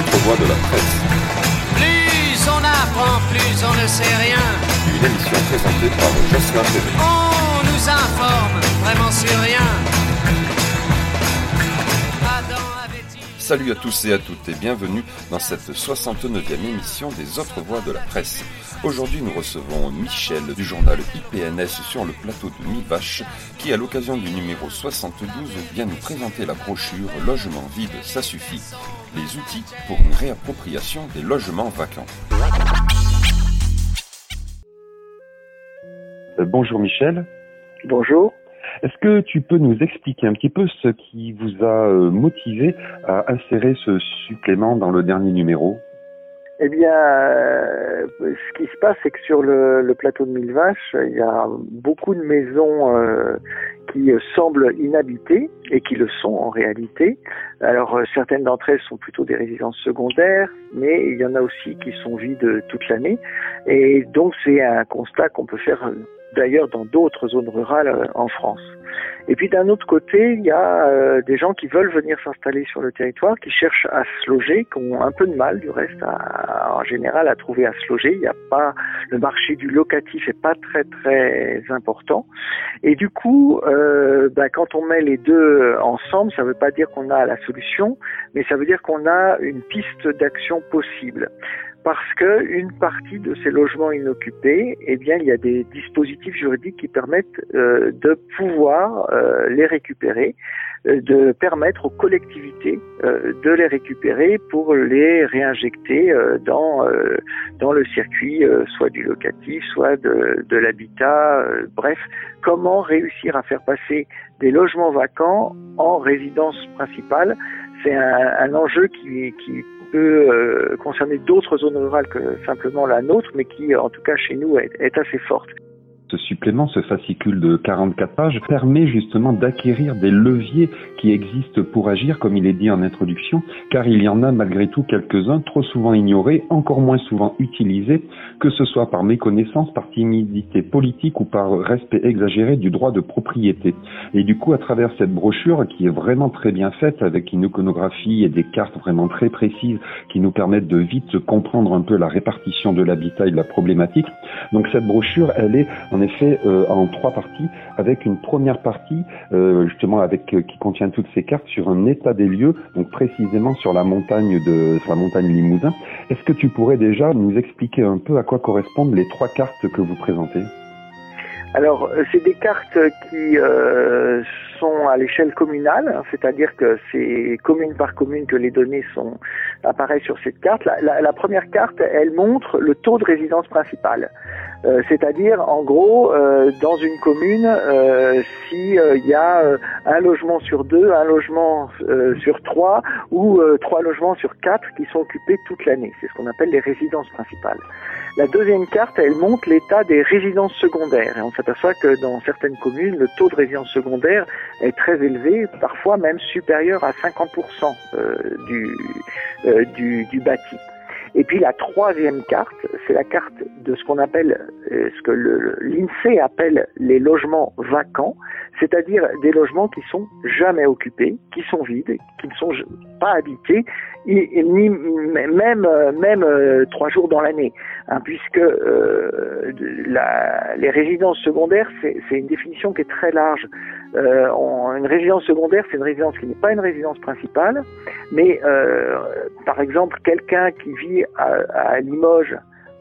autres voix de la presse. Plus on apprend, plus on ne sait rien. Une émission présentée par Jocelyn. On nous informe vraiment sur rien. Salut à tous et à toutes et bienvenue dans cette 69e émission des autres voix de la presse. Aujourd'hui nous recevons Michel du journal IPNS sur le plateau de Mi-Vache qui à l'occasion du numéro 72 vient nous présenter la brochure Logement vide, ça suffit. Les outils pour une réappropriation des logements vacants. Euh, bonjour Michel. Bonjour. Est-ce que tu peux nous expliquer un petit peu ce qui vous a euh, motivé à insérer ce supplément dans le dernier numéro? Eh bien, euh, ce qui se passe, c'est que sur le, plateau de Mille Vaches, il y a beaucoup de maisons euh, qui semblent inhabitées et qui le sont en réalité. Alors, euh, certaines d'entre elles sont plutôt des résidences secondaires, mais il y en a aussi qui sont vides toute l'année. Et donc, c'est un constat qu'on peut faire euh, d'ailleurs dans d'autres zones rurales euh, en France. Et puis d'un autre côté, il y a euh, des gens qui veulent venir s'installer sur le territoire, qui cherchent à se loger, qui ont un peu de mal du reste à- en général à trouver à se loger. Il n'y a pas le marché du locatif est pas très très important. Et du coup, euh, ben, quand on met les deux ensemble, ça ne veut pas dire qu'on a la solution, mais ça veut dire qu'on a une piste d'action possible parce que une partie de ces logements inoccupés, eh bien, il y a des dispositifs juridiques qui permettent euh, de pouvoir euh, les récupérer, euh, de permettre aux collectivités euh, de les récupérer pour les réinjecter euh, dans euh, dans le circuit, soit du locatif, soit de, de l'habitat. bref, comment réussir à faire passer des logements vacants en résidence principale C'est un, un enjeu qui, qui peut euh, concerner d'autres zones rurales que simplement la nôtre, mais qui, en tout cas chez nous, est, est assez forte. Ce supplément, ce fascicule de 44 pages, permet justement d'acquérir des leviers qui existent pour agir, comme il est dit en introduction, car il y en a malgré tout quelques-uns, trop souvent ignorés, encore moins souvent utilisés, que ce soit par méconnaissance, par timidité politique ou par respect exagéré du droit de propriété. Et du coup, à travers cette brochure, qui est vraiment très bien faite, avec une iconographie et des cartes vraiment très précises, qui nous permettent de vite comprendre un peu la répartition de l'habitat et de la problématique, donc cette brochure, elle est en effet euh, en trois parties, avec une première partie euh, justement avec euh, qui contient toutes ces cartes sur un état des lieux, donc précisément sur la montagne de sur la montagne Limousin. Est-ce que tu pourrais déjà nous expliquer un peu à quoi correspondent les trois cartes que vous présentez? Alors, euh, c'est des cartes qui euh, sont à l'échelle communale, hein, c'est-à-dire que c'est commune par commune que les données sont apparaissent sur cette carte. La, première carte, elle montre le taux de résidence principale. Euh, c'est-à-dire, en gros, euh, dans une commune, euh, si euh, il y a euh, un logement sur deux, un logement euh, sur trois ou euh, trois logements sur quatre qui sont occupés toute l'année. C'est ce qu'on appelle les résidences principales. La deuxième carte, elle montre l'état des résidences secondaires. Et on s'aperçoit que dans certaines communes, le taux de résidence secondaire est très élevé, parfois même supérieur à 50% euh, du, euh, du, du bâti. Et puis la troisième carte, c'est la carte de ce qu'on appelle, euh, ce que l'INSEE appelle les logements vacants, c'est-à-dire des logements qui sont jamais occupés, qui sont vides, qui ne sont pas habités, ni même euh, même euh, trois jours dans l'année, hein, puisque euh, la- les résidences secondaires, c'est une définition qui est très large. Euh, on- une résidence secondaire, c'est une résidence qui n'est pas une résidence principale, mais euh, par exemple, quelqu'un qui vit à, à Limoges,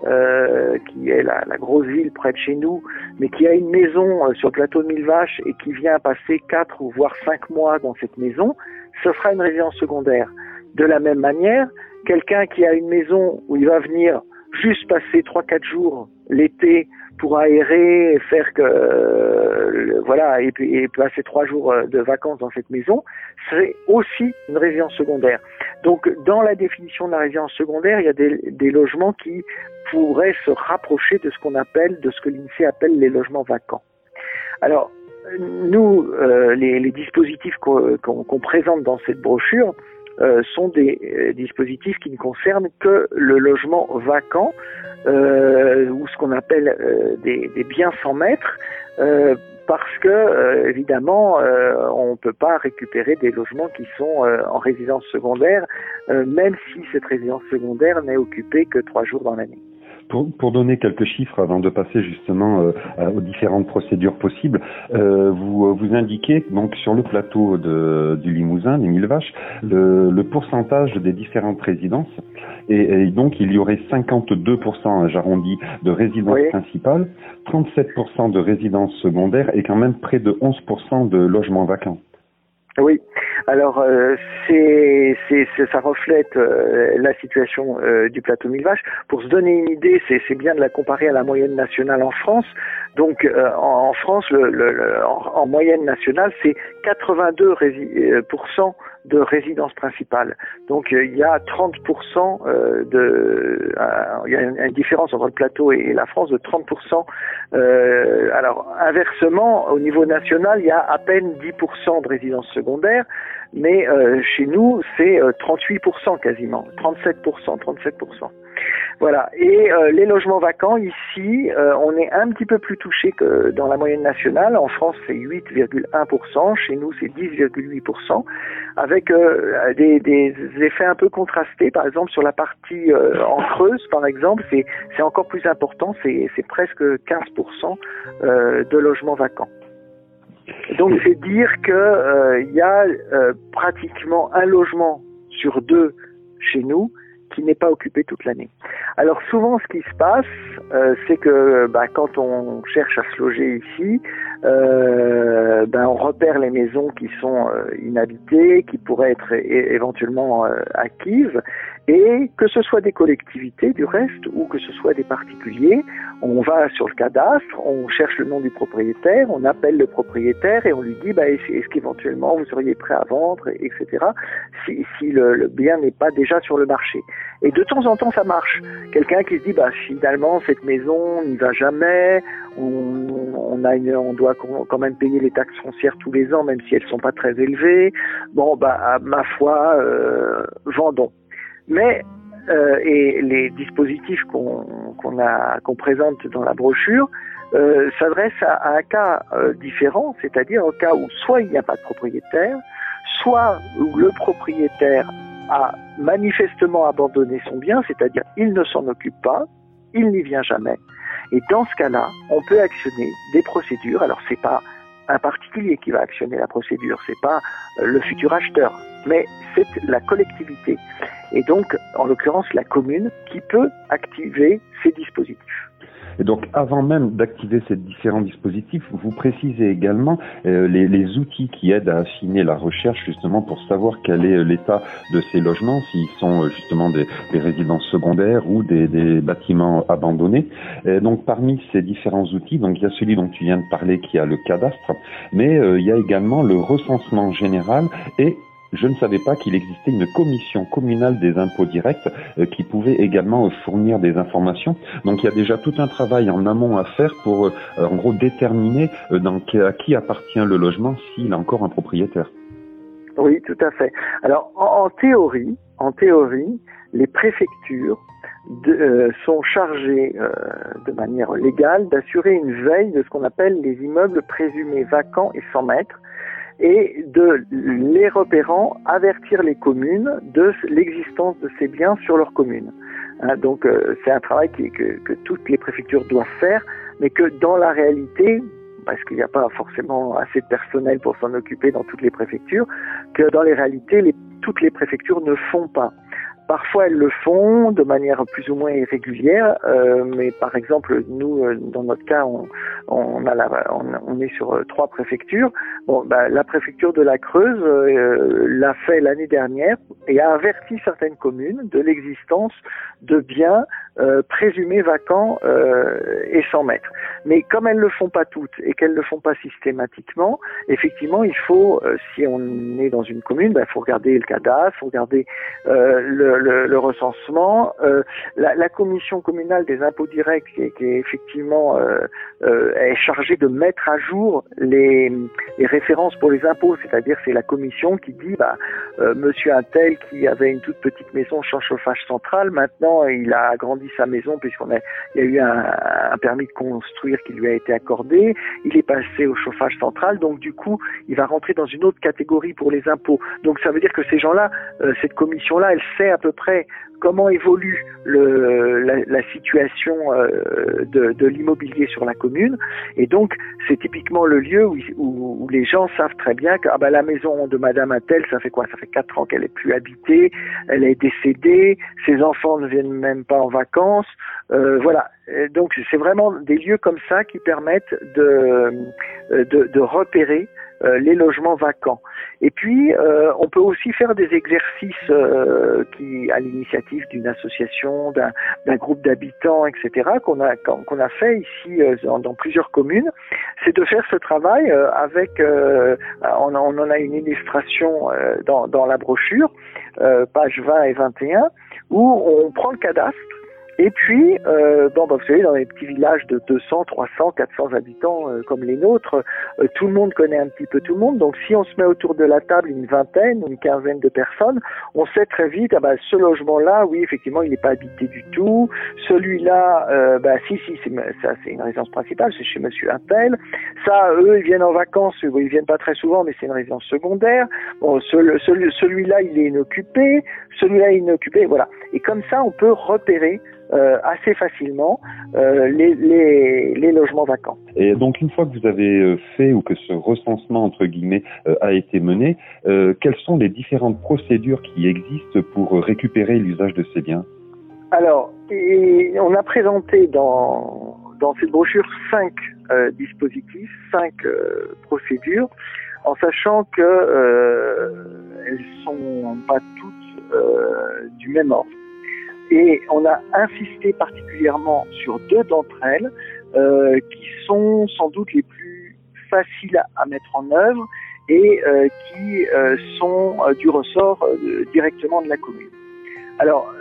euh, qui est la, la grosse ville près de chez nous, mais qui a une maison euh, sur le plateau de Mille Vaches et qui vient passer quatre ou voire cinq mois dans cette maison, ce sera une résidence secondaire. De la même manière, quelqu'un qui a une maison où il va venir juste passer trois quatre jours l'été pour aérer faire que euh, voilà et, et passer trois jours euh, de vacances dans cette maison, c'est aussi une résidence secondaire. Donc dans la définition de la résidence secondaire, il y a des, logements qui pourraient se rapprocher de ce qu'on appelle, de ce que l'INSEE appelle les logements vacants. Alors nous, euh, les, dispositifs qu'on présente dans cette brochure sont des dispositifs qui ne concernent que le logement vacant ou ce qu'on appelle des, des, biens sans maître parce que euh, évidemment euh, on ne peut pas récupérer des logements qui sont euh, en résidence secondaire, même si cette résidence secondaire n'est occupée que trois jours dans l'année. Pour, pour, donner quelques chiffres avant de passer justement euh, aux différentes procédures possibles, euh, vous vous indiquez donc sur le plateau de, du Limousin, des mille vaches, le, le, pourcentage des différentes résidences et, et, donc il y aurait 52%, j'arrondis, de résidences principales, 37% de résidences secondaires et quand même près de 11% de logements vacants. Oui, alors euh, c'est, ça reflète euh, la situation euh, du plateau mille vaches. Pour se donner une idée, c'est, bien de la comparer à la moyenne nationale en France. Donc en, France, le, en, moyenne nationale, c'est 82 de résidence principale. Donc il y a 30% de, il y a une, différence entre le plateau et, la France de 30%. alors inversement, au niveau national, il y a à peine 10% de résidence secondaire mais euh, chez nous, c'est 38% euh, quasiment, 37%, 37%. Voilà. Et euh, les logements vacants, ici, on est un petit peu plus touché que dans la moyenne nationale. En France, c'est 8,1%. Chez nous, c'est 10,8%. Avec des, des, effets un peu contrastés. Par exemple, sur la partie en Creuse, par exemple, c'est encore plus important. C'est presque 15% de logements vacants. Donc c'est dire qu'il euh, y a euh, pratiquement un logement sur deux chez nous qui n'est pas occupé toute l'année. Alors souvent, ce qui se passe, euh, c'est que bah, quand on cherche à se loger ici, euh, ben, on repère les maisons qui sont euh, inhabitées, qui pourraient être éventuellement acquises, et que ce soit des collectivités du reste ou que ce soit des particuliers, on va sur le cadastre, on cherche le nom du propriétaire, on appelle le propriétaire et on lui dit bah, est-ce qu'éventuellement vous seriez prêt à vendre, etc. Si, si le, bien n'est pas déjà sur le marché. Et de temps en temps ça marche. Quelqu'un qui se dit bah finalement cette maison n'y va jamais, on, a une, on doit quand même payer les taxes foncières tous les ans, même si elles sont pas très élevées. Bon, bah, ma foi, euh, vendons. Mais euh, et les dispositifs qu'on qu'on présente dans la brochure euh, s'adressent à, un cas euh, différent, c'est-à-dire au cas où soit il n'y a pas de propriétaire, soit où le propriétaire a manifestement abandonné son bien, c'est-à-dire il ne s'en occupe pas, il n'y vient jamais, et dans ce cas-là, on peut actionner des procédures. Alors c'est pas un particulier qui va actionner la procédure, c'est pas euh, le futur acheteur, mais c'est la collectivité. Et donc, en l'occurrence, la commune qui peut activer ces dispositifs. Et donc, avant même d'activer ces différents dispositifs, vous précisez également euh, les, outils qui aident à affiner la recherche justement pour savoir quel est l'état de ces logements, s'ils sont euh, justement des, résidences secondaires ou des, bâtiments abandonnés. Et donc, parmi ces différents outils, donc il y a celui dont tu viens de parler qui a le cadastre, mais euh, il y a également le recensement général et je ne savais pas qu'il existait une commission communale des impôts directs euh, qui pouvait également fournir des informations. Donc il y a déjà tout un travail en amont à faire pour, euh, en gros, déterminer euh, à qui appartient le logement s'il a encore un propriétaire. Oui, tout à fait. Alors en, théorie, en théorie, les préfectures sont chargées de manière légale d'assurer une veille de ce qu'on appelle les immeubles présumés vacants et sans maître et de les repérant avertir les communes de l'existence de ces biens sur leur commune. Hein, donc euh, c'est un travail que, toutes les préfectures doivent faire, mais que dans la réalité, parce qu'il n'y a pas forcément assez de personnel pour s'en occuper dans toutes les préfectures, que dans les réalités, toutes les préfectures ne font pas. Parfois, elles le font de manière plus ou moins irrégulière, euh, mais par exemple, nous, euh, dans notre cas, on, on, a la, on, est sur euh, trois préfectures. Bah, la préfecture de la Creuse l'a fait l'année dernière et a averti certaines communes de l'existence de biens euh, présumés vacants et sans maître. Mais comme elles le font pas toutes et qu'elles le font pas systématiquement, effectivement, il faut, si on est dans une commune, il bah, faut regarder le cadastre, faut regarder le recensement. Euh, la, commission communale des impôts directs, qui est, effectivement euh, euh, chargée de mettre à jour les, références pour les impôts, c'est-à-dire c'est la commission qui dit, bah, euh, Monsieur Intel qui avait une toute petite maison sans chauffage central, maintenant il a agrandi sa maison puisqu'on a, y a eu un, un permis de construire qui lui a été accordé, il est passé au chauffage central, donc du coup il va rentrer dans une autre catégorie pour les impôts. Donc ça veut dire que ces gens-là, euh, cette commission-là, elle sait à peu près comment évolue le, la, la, situation euh, de, de l'immobilier sur la commune. Et donc, c'est typiquement le lieu où, où, où, les gens savent très bien que ah ben, la maison de Madame Attel, ça fait quoi? Ça fait quatre ans qu'elle est plus habitée, elle est décédée, ses enfants ne viennent même pas en vacances. Euh, voilà. donc, c'est vraiment des lieux comme ça qui permettent de, de, de repérer les logements vacants. Et puis, euh, on peut aussi faire des exercices euh, qui, à l'initiative d'une association, d'un groupe d'habitants, etc., qu'on a qu'on a fait ici dans, dans, plusieurs communes. C'est de faire ce travail avec, on, on, en a une illustration dans, dans la brochure, page 20 et 21, où on prend le cadastre et puis, euh, bon, bah, vous savez, dans les petits villages de 200, 300, 400 habitants euh, comme les nôtres, euh, tout le monde connaît un petit peu tout le monde. Donc, si on se met autour de la table une vingtaine, une quinzaine de personnes, on sait très vite, ah bah, ce logement-là, oui, effectivement, il n'est pas habité du tout. Celui-là, euh, bah, si, si, ça, c'est une résidence principale, c'est chez Monsieur Appel. Ça, eux, ils viennent en vacances, ils viennent pas très souvent, mais c'est une résidence secondaire. Bon, celui, celui-là, il est inoccupé. Celui-là, il est inoccupé. Voilà. Et comme ça, on peut repérer euh, assez facilement euh, les, les, les, logements vacants. Et donc une fois que vous avez euh, fait ou que ce recensement entre guillemets a été mené, quelles sont les différentes procédures qui existent pour récupérer l'usage de ces biens? Alors, et on a présenté dans dans cette brochure cinq dispositifs, cinq procédures, en sachant que elles sont pas toutes du même ordre. Et on a insisté particulièrement sur deux d'entre elles euh, qui sont sans doute les plus faciles à mettre en œuvre et euh, qui euh, sont du ressort directement de la commune. Alors,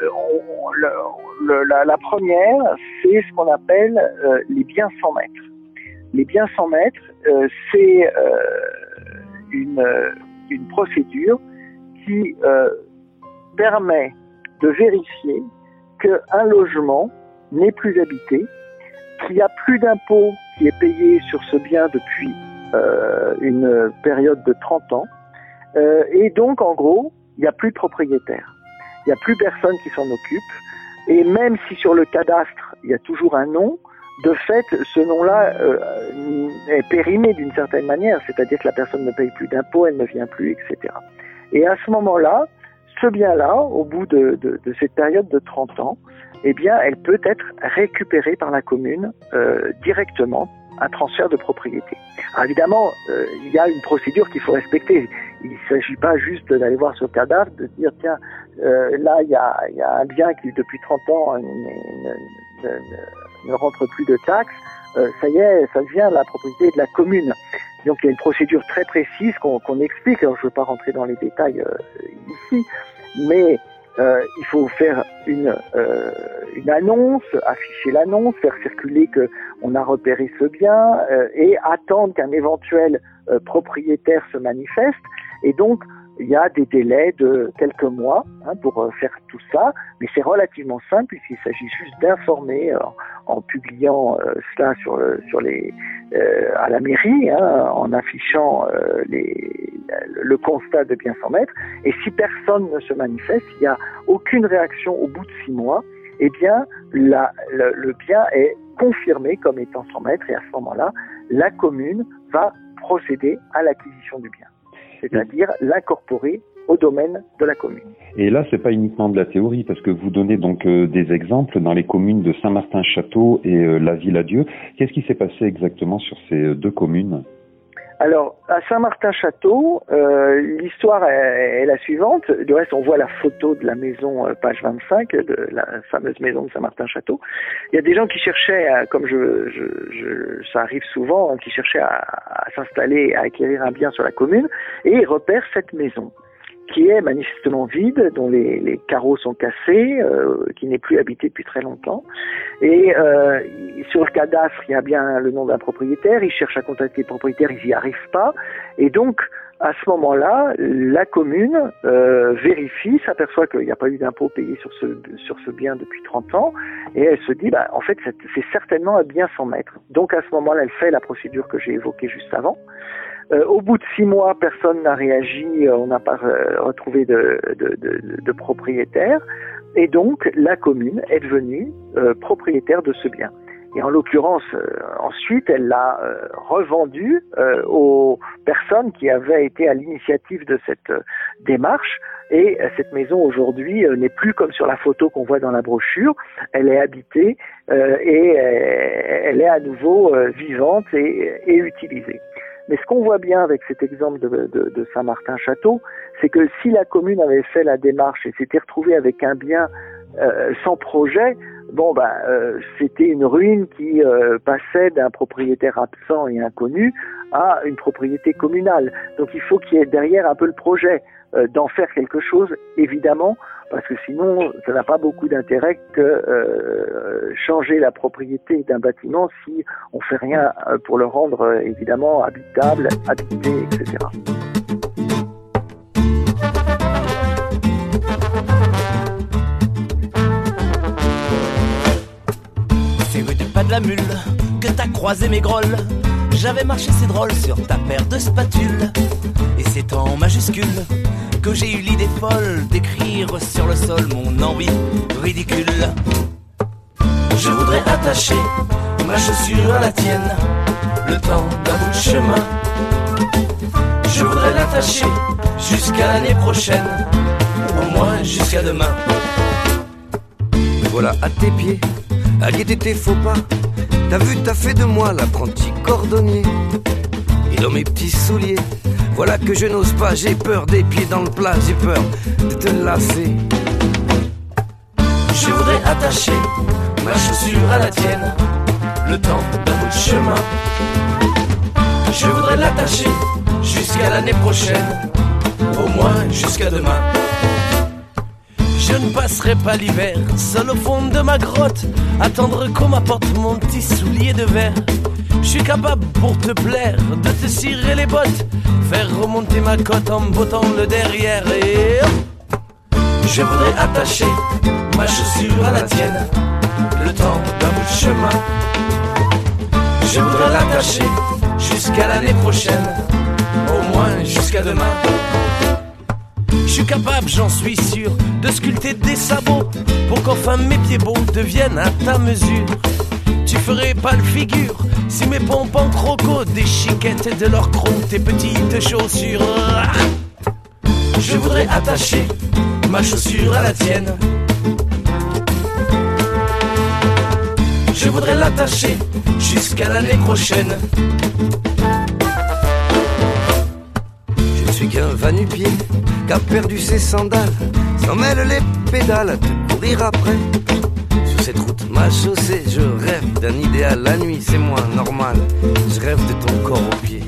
la, première, c'est ce qu'on appelle les biens sans maître. Les biens sans maître, c'est une procédure qui permet de vérifier qu'un logement n'est plus habité, qu'il n'y a plus d'impôt qui est payé sur ce bien depuis euh, une période de 30 ans, euh, et donc en gros, il n'y a plus de propriétaire. Il n'y a plus personne qui s'en occupe, et même si sur le cadastre, il y a toujours un nom, de fait, ce nom-là euh, est périmé d'une certaine manière, c'est-à-dire que la personne ne paye plus d'impôts, elle ne vient plus, etc. Et à ce moment-là, ce bien-là, au bout de, de, de, cette période de 30 ans, eh bien, elle peut être récupérée par la commune euh, directement, un transfert de propriété. Alors évidemment, euh, il y a une procédure qu'il faut respecter. Il ne s'agit pas juste d'aller voir ce cadavre, de dire tiens, euh, là il y a, y a, un bien qui depuis 30 ans ne, ne, ne, ne rentre plus de taxes. Euh, ça y est, ça devient la propriété de la commune. Donc il y a une procédure très précise qu'on qu explique. Alors je ne veux pas rentrer dans les détails euh, ici, mais euh, il faut faire une, euh, une annonce, afficher l'annonce, faire circuler que on a repéré ce bien euh, et attendre qu'un éventuel euh, propriétaire se manifeste. Et donc il y a des délais de quelques mois hein, pour euh, faire tout ça, mais c'est relativement simple puisqu'il s'agit juste d'informer en, en, publiant cela sur, sur les, à la mairie, hein, en affichant les, le constat de bien s'en mettre. Et si personne ne se manifeste, il n'y a aucune réaction au bout de six mois, eh bien, le, le, bien est confirmé comme étant sans maître et à ce moment-là, la commune va procéder à l'acquisition du bien, c'est-à-dire l'incorporer au domaine de la commune. Et là, c'est pas uniquement de la théorie, parce que vous donnez donc euh, des exemples dans les communes de Saint-Martin-Château et euh, la Ville-à-Dieu. Qu'est-ce qui s'est passé exactement sur ces euh, deux communes? Alors, à Saint-Martin-Château, euh, l'histoire est, est, la suivante. Du reste, on voit la photo de la maison, euh, page 25, de la fameuse maison de Saint-Martin-Château. Il y a des gens qui cherchaient, à, comme je, je, je, ça arrive souvent, qui cherchaient à, à s'installer, à acquérir un bien sur la commune, et ils repèrent cette maison qui est manifestement vide, dont les, les carreaux sont cassés, euh, qui n'est plus habité depuis très longtemps. Et euh, sur le cadastre, il y a bien le nom d'un propriétaire, ils cherchent à contacter le propriétaire, ils n'y arrivent pas. Et donc, à ce moment-là, la commune euh, vérifie, s'aperçoit qu'il n'y a pas eu d'impôt payé sur ce, sur ce bien depuis 30 ans, et elle se dit, bah, en fait, c'est certainement un bien sans maître. Donc à ce moment-là, elle fait la procédure que j'ai évoquée juste avant. Euh, au bout de six mois, personne n'a réagi, euh, on n'a pas euh, retrouvé de, de, de, de, propriétaire, et donc la commune est devenue propriétaire de ce bien. Et en l'occurrence, ensuite, elle l'a revendu aux personnes qui avaient été à l'initiative de cette démarche. Et cette maison aujourd'hui n'est plus comme sur la photo qu'on voit dans la brochure. Elle est habitée et elle est à nouveau vivante et, et utilisée. Mais ce qu'on voit bien avec cet exemple de, de, de Saint-Martin-Château, c'est que si la commune avait fait la démarche et s'était retrouvée avec un bien euh, sans projet, bon ben euh, c'était une ruine qui euh, passait d'un propriétaire absent et inconnu à une propriété communale. Donc il faut qu'il y ait derrière un peu le projet euh, d'en faire quelque chose, évidemment, parce que sinon, ça n'a pas beaucoup d'intérêt que euh, changer la propriété d'un bâtiment si on fait rien euh, pour le rendre euh, évidemment habitable, habité, etc. la mule que t'as croisé mes grolles. J'avais marché, c'est drôle, sur ta paire de spatules. Et c'est en majuscule que j'ai eu l'idée folle d'écrire sur le sol mon envie ridicule. Je voudrais attacher ma chaussure à la tienne, le temps d'un bout chemin. Je voudrais l'attacher jusqu'à l'année prochaine, au moins jusqu'à demain. voilà à tes pieds, guetter tes faux pas. T'as vu, t'as fait de moi l'apprenti cordonnier. Et dans mes petits souliers, voilà que je n'ose pas, j'ai peur des pieds dans le plat, j'ai peur de te lasser. Je voudrais attacher ma chaussure à la tienne, le temps d'un bout de chemin. Je voudrais l'attacher jusqu'à l'année prochaine, au moins jusqu'à demain. Je ne passerai pas l'hiver seul au fond de ma grotte, attendre qu'on m'apporte mon petit soulier de verre. Je suis capable pour te plaire de te cirer les bottes, faire remonter ma cote en bottant le derrière je voudrais attacher ma chaussure à la tienne, le temps d'un bout de chemin. Je voudrais l'attacher jusqu'à l'année prochaine, au moins jusqu'à demain. Suis capable, j'en suis sûr, de sculpter des sabots pour qu'enfin mes pieds beaux deviennent à ta mesure. Tu ferais pas le figure si mes pompes en croco déchiquettaient de leur croc tes petites chaussures. Je voudrais attacher ma chaussure à la tienne. Je voudrais l'attacher jusqu'à l'année prochaine. Qu'un va-nu-pied qui a perdu ses sandales, s'en mêle les pédales à te courir après. Sur cette route mal chaussée, je rêve d'un idéal. La nuit, c'est moins normal. Je rêve de ton corps au pied.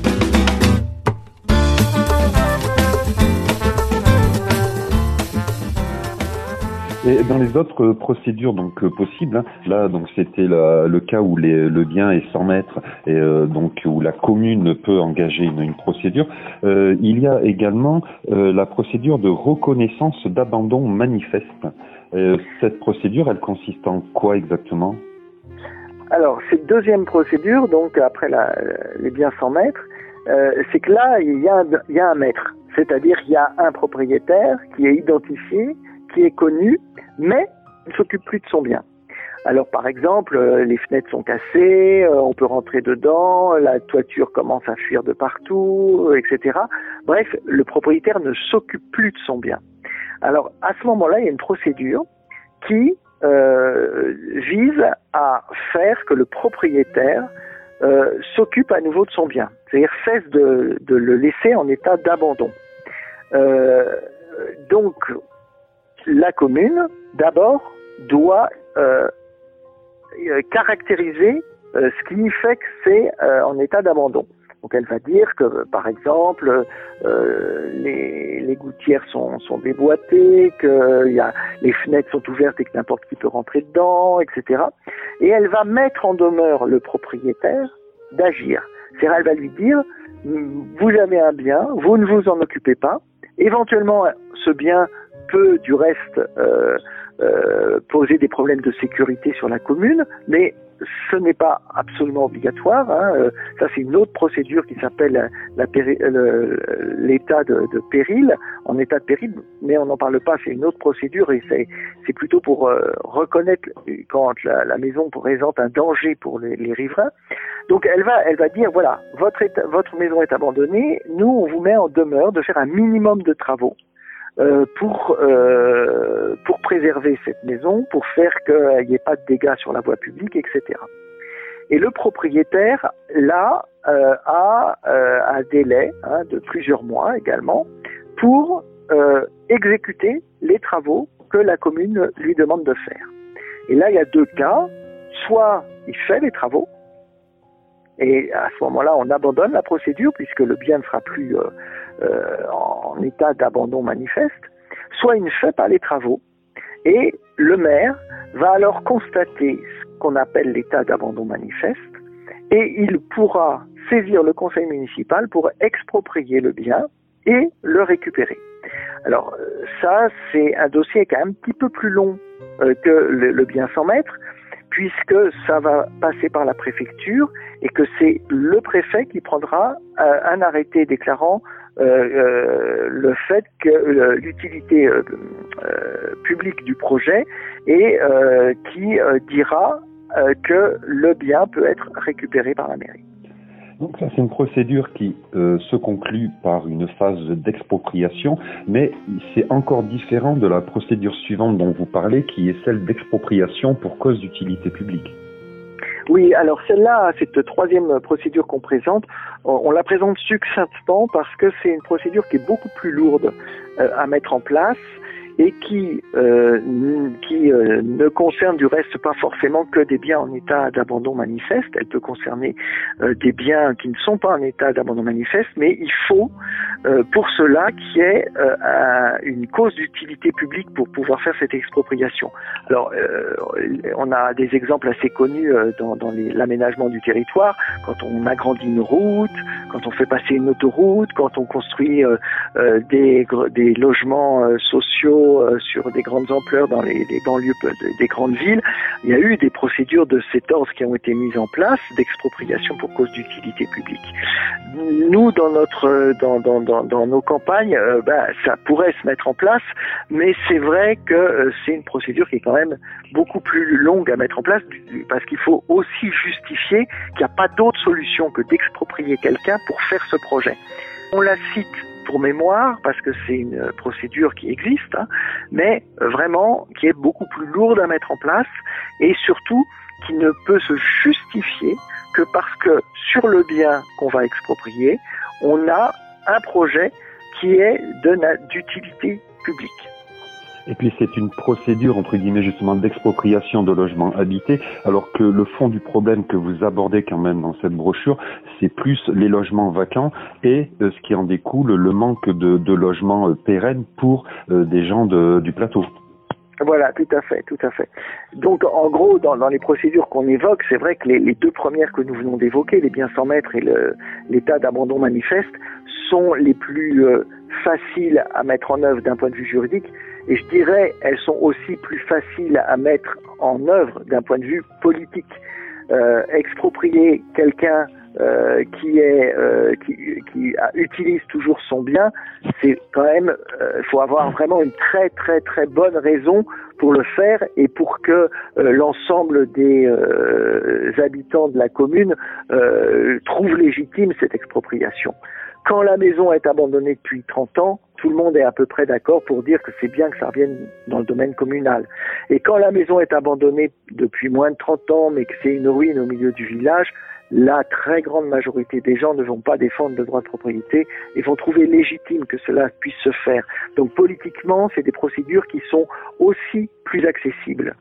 Et dans les autres procédures donc euh, possibles, hein, là donc c'était le cas où le bien est 100 mètres et euh, donc où la commune peut engager une, procédure. Euh, il y a également la procédure de reconnaissance d'abandon manifeste. Cette procédure, elle consiste en quoi exactement? Alors cette deuxième procédure, donc après les biens 100 mètres, c'est que là il y a un maître, c'est-à-dire il y a un propriétaire qui est identifié qui est connu, mais ne s'occupe plus de son bien. Alors par exemple, euh, les fenêtres sont cassées, euh, on peut rentrer dedans, la toiture commence à fuir de partout, euh, etc. Bref, le propriétaire ne s'occupe plus de son bien. Alors à ce moment-là, il y a une procédure qui vise à faire que le propriétaire s'occupe à nouveau de son bien, c'est-à-dire cesse de, le laisser en état d'abandon. Donc la commune, d'abord, doit euh, caractériser euh, ce qui fait que c'est euh, en état d'abandon. Donc elle va dire que, par exemple, euh, les, gouttières sont, déboîtées, que les fenêtres sont ouvertes et que n'importe qui peut rentrer dedans, etc. Et elle va mettre en demeure le propriétaire d'agir. C'est-à-dire, elle va lui dire, vous avez un bien, vous ne vous en occupez pas. Éventuellement, ce bien peut, du reste, euh, euh, poser des problèmes de sécurité sur la commune, mais ce n'est pas absolument obligatoire. Hein. Euh, ça, c'est une autre procédure qui s'appelle l'état de, péril, en état de péril, mais on n'en parle pas. C'est une autre procédure et c'est plutôt pour reconnaître quand la, maison présente un danger pour les, riverains. Donc, elle va, dire voilà, votre maison est abandonnée. Nous, on vous met en demeure de faire un minimum de travaux euh, pour euh, pour préserver cette maison, pour faire qu'il n'y ait pas de dégâts sur la voie publique, etc. Et le propriétaire, là, euh, a euh, un délai hein, de plusieurs mois également pour euh, exécuter les travaux que la commune lui demande de faire. Et là, il y a deux cas. Soit il fait les travaux, et à ce moment-là, on abandonne la procédure puisque le bien ne sera plus euh, euh, en état d'abandon manifeste, soit il ne fait pas les travaux et le maire va alors constater ce qu'on appelle l'état d'abandon manifeste et il pourra saisir le conseil municipal pour exproprier le bien et le récupérer. Alors euh, ça, c'est un dossier qui est un petit peu plus long que le, le bien sans maître, puisque ça va passer par la préfecture et que c'est le préfet qui prendra euh, un arrêté déclarant euh, euh, le fait que l'utilité publique du projet et qui dira que le bien peut être récupéré par la mairie. Donc ça, c'est une procédure qui euh, se conclut par une phase d'expropriation, mais c'est encore différent de la procédure suivante dont vous parlez, qui est celle d'expropriation pour cause d'utilité publique. Oui, alors celle-là, cette troisième procédure qu'on présente, on, la présente succinctement parce que c'est une procédure qui est beaucoup plus lourde euh, à mettre en place et qui, euh, euh, ne concerne du reste pas forcément que des biens en état d'abandon manifeste, elle peut concerner euh, des biens qui ne sont pas en état d'abandon manifeste, mais il faut pour cela qu'il y ait une cause d'utilité publique pour pouvoir faire cette expropriation. Alors, on a des exemples assez connus dans, l'aménagement du territoire, quand on agrandit une route, quand on fait passer une autoroute, quand on construit des logements sociaux euh, sur des grandes ampleurs dans les, banlieues des grandes villes, il y a eu des procédures de cet ordre qui ont été mises en place d'expropriation pour cause d'utilité publique. Nous, dans notre, dans, dans, dans, nos campagnes, euh, bah, ça pourrait se mettre en place, mais c'est vrai que euh, c'est une procédure qui est quand même beaucoup plus longue à mettre en place parce qu'il faut aussi justifier qu'il n'y a pas d'autre solution que d'exproprier quelqu'un pour faire ce projet. On la cite pour mémoire, parce que c'est une procédure qui existe, hein, mais vraiment qui est beaucoup plus lourde à mettre en place et surtout qui ne peut se justifier que parce que sur le bien qu'on va exproprier, on a un projet qui est d'utilité publique. Et puis c'est une procédure, entre guillemets, justement, d'expropriation de logements habités, alors que le fond du problème que vous abordez quand même dans cette brochure, c'est plus les logements vacants et euh, ce qui en découle, le manque de, logements euh, pérennes pour euh, des gens de, du plateau. Voilà, tout à fait, tout à fait. Donc, en gros, dans, les procédures qu'on évoque, c'est vrai que les, les, deux premières que nous venons d'évoquer, les biens sans maître et l'état d'abandon manifeste, sont les plus faciles à mettre en œuvre d'un point de vue juridique, et je dirais, elles sont aussi plus faciles à mettre en œuvre d'un point de vue politique. Euh, exproprier quelqu'un euh, qui est euh, qui, qui utilise toujours son bien, c'est quand même il euh, faut avoir vraiment une très très très bonne raison pour le faire et pour que euh, l'ensemble des habitants de la commune trouvent légitime cette expropriation. Quand la maison est abandonnée depuis 30 ans, tout le monde est à peu près d'accord pour dire que c'est bien que ça revienne dans le domaine communal. Et quand la maison est abandonnée depuis moins de 30 ans, mais que c'est une ruine au milieu du village, la très grande majorité des gens ne vont pas défendre le droit de propriété et vont trouver légitime que cela puisse se faire. Donc politiquement, c'est des procédures qui sont aussi plus accessibles.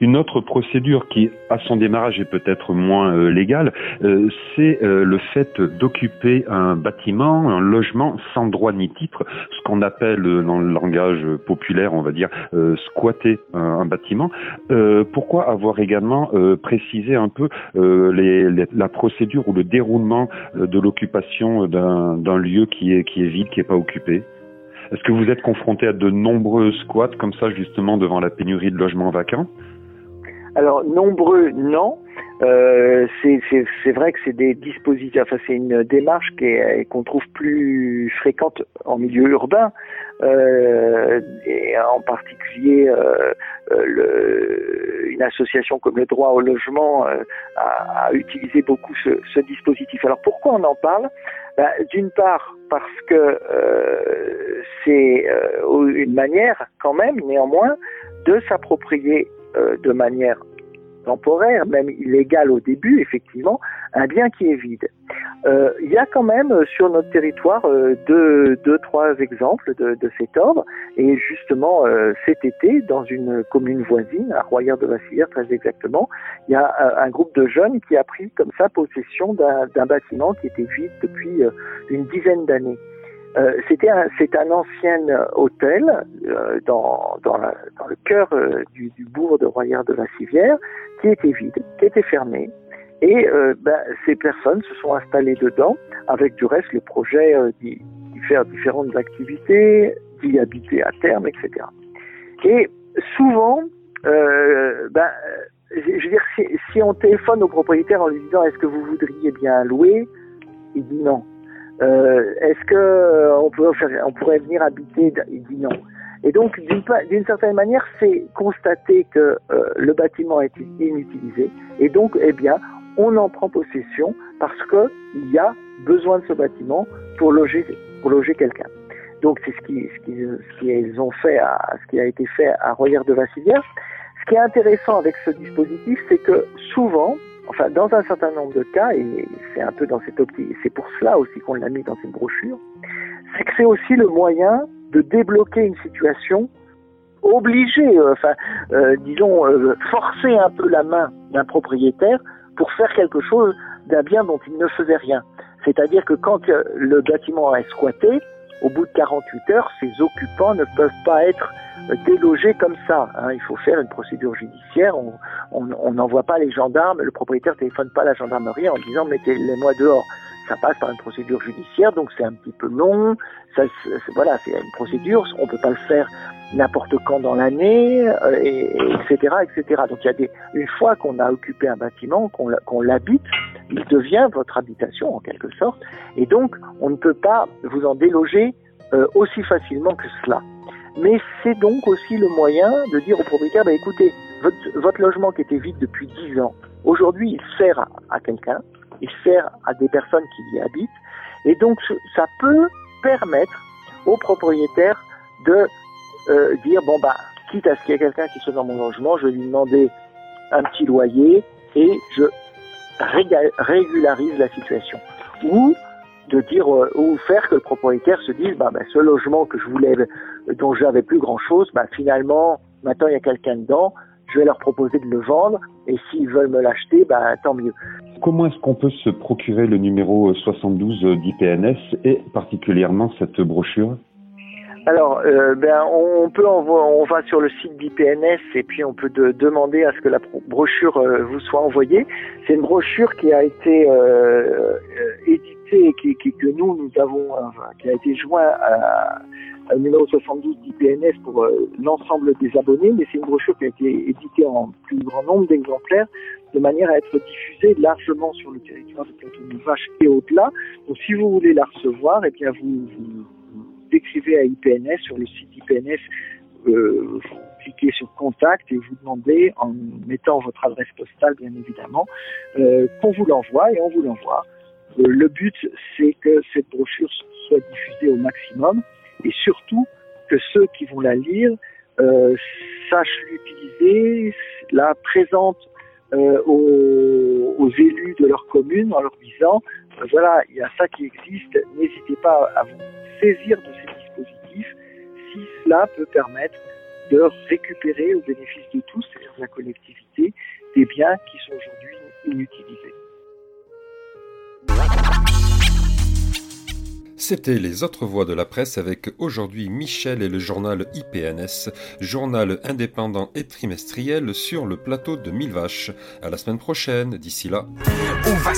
Une autre procédure qui, à son démarrage, est peut-être moins euh, légale, euh, c'est euh, le fait d'occuper un bâtiment, un logement sans droit ni titre, ce qu'on appelle dans le langage populaire, on va dire, squatter un, bâtiment. pourquoi avoir également précisé un peu les, la procédure ou le déroulement de l'occupation d'un lieu qui est, qui est vide, qui n'est pas occupé? Est-ce que vous êtes confronté à de nombreux squats comme ça justement devant la pénurie de logements vacants? Alors nombreux, non. Euh, c'est vrai que c'est des dispositifs, enfin c'est une démarche qu'on trouve plus fréquente en milieu urbain, euh, et en particulier euh, euh le, une association comme le droit au logement euh, a, a, utilisé beaucoup ce, ce, dispositif. Alors pourquoi on en parle? Ben, D'une part parce que euh, c'est une manière quand même néanmoins de s'approprier de manière temporaire, même illégal au début, effectivement, un bien qui est vide. Euh, il y a quand même euh, sur notre territoire euh, deux, deux, trois exemples de, cet ordre. Et justement, cet été, dans une commune voisine, à Royère de Vassilière très exactement, il y a un, groupe de jeunes qui a pris comme ça possession d'un bâtiment qui était vide depuis une dizaine d'années. Euh, c'était un, c'est un ancien hôtel euh, dans, dans, dans, le cœur euh, du, du, bourg de Royère de la Civière qui était vide, qui était fermé. Et ben, ces personnes se sont installées dedans avec du reste le projet d'y, faire différentes activités, d'y habiter à terme, etc. Et souvent, ben, je veux dire, si, si on téléphone au propriétaire en lui disant est-ce que vous voudriez bien louer, il dit non. Euh, est-ce que euh, on, peut on pourrait venir habiter Il dit non. Et donc, d'une certaine manière, c'est constater que euh, le bâtiment est inutilisé, et donc, eh bien, on en prend possession parce qu'il y a besoin de ce bâtiment pour loger, pour loger quelqu'un. Donc, c'est ce qu'ils ce qui, ont fait, à, ce qui a été fait à Royer de Vassilière. Ce qui est intéressant avec ce dispositif, c'est que souvent, enfin dans un certain nombre de cas, et c'est un peu dans cette optique, c'est pour cela aussi qu'on l'a mis dans cette brochure, c'est que c'est aussi le moyen de débloquer une situation obligée, euh, enfin euh, disons euh, forcer un peu la main d'un propriétaire pour faire quelque chose d'un bien dont il ne faisait rien. C'est-à-dire que quand le bâtiment est squatté, au bout de 48 heures, ses occupants ne peuvent pas être délogés comme ça. Hein. Il faut faire une procédure judiciaire. On n'envoie pas les gendarmes, le propriétaire téléphone pas la gendarmerie en disant mettez-les-moi dehors. Ça passe par une procédure judiciaire, donc c'est un petit peu long. Voilà, c'est une procédure. On peut pas le faire n'importe quand dans l'année, euh, et, etc., etc. Donc il y a des, une fois qu'on a occupé un bâtiment, qu'on l'habite, il devient votre habitation en quelque sorte, et donc on ne peut pas vous en déloger euh, aussi facilement que cela. Mais c'est donc aussi le moyen de dire au propriétaire, bah, écoutez, votre, logement qui était vide depuis 10 ans, aujourd'hui il sert à, à quelqu'un, il sert à des personnes qui y habitent, et donc ça peut permettre au propriétaire de euh, dire bon bah quitte à ce qu'il y ait quelqu'un qui soit dans mon logement, je vais lui demander un petit loyer et je régularise la situation. Ou de dire euh, ou faire que le propriétaire se dise bah, bah ce logement que je voulais dont j'avais plus grand chose bah finalement maintenant il y a quelqu'un dedans je vais leur proposer de le vendre et s'ils veulent me l'acheter bah tant mieux comment est-ce qu'on peut se procurer le numéro 72 d'IPNS et particulièrement cette brochure? Alors, euh, ben, on peut on va sur le site d'IPNS et puis on peut demander à ce que la brochure euh, vous soit envoyée. C'est une brochure qui a été euh, éditée, qui, qui, que nous nous avons, qui a été joint à, à numéro 72 d'IPNS pour l'ensemble des abonnés, mais c'est une brochure qui a été éditée en plus grand nombre d'exemplaires de manière à être diffusée largement sur le territoire de Plateau de Vache et au-delà. Donc, si vous voulez la recevoir, eh bien vous, vous écrivez à IPNS sur le site IPNS, euh, vous cliquez sur contact et vous demandez, en mettant votre adresse postale bien évidemment, euh, qu'on vous l'envoie et on vous l'envoie. Euh, le but, c'est que cette brochure soit diffusée au maximum surtout que ceux qui vont la lire euh, sachent l'utiliser, la présentent euh, aux, élus de leur commune en leur disant euh, voilà, il y a ça qui existe, n'hésitez pas à vous saisir de ces dispositifs si cela peut permettre de récupérer au bénéfice de tous, c'est-à-dire de la collectivité, des biens qui sont aujourd'hui inutilisés. C'était les autres voix de la presse avec aujourd'hui Michel et le journal IPNS, journal indépendant et trimestriel sur le plateau de Mille Vaches. À la semaine prochaine, d'ici là. Va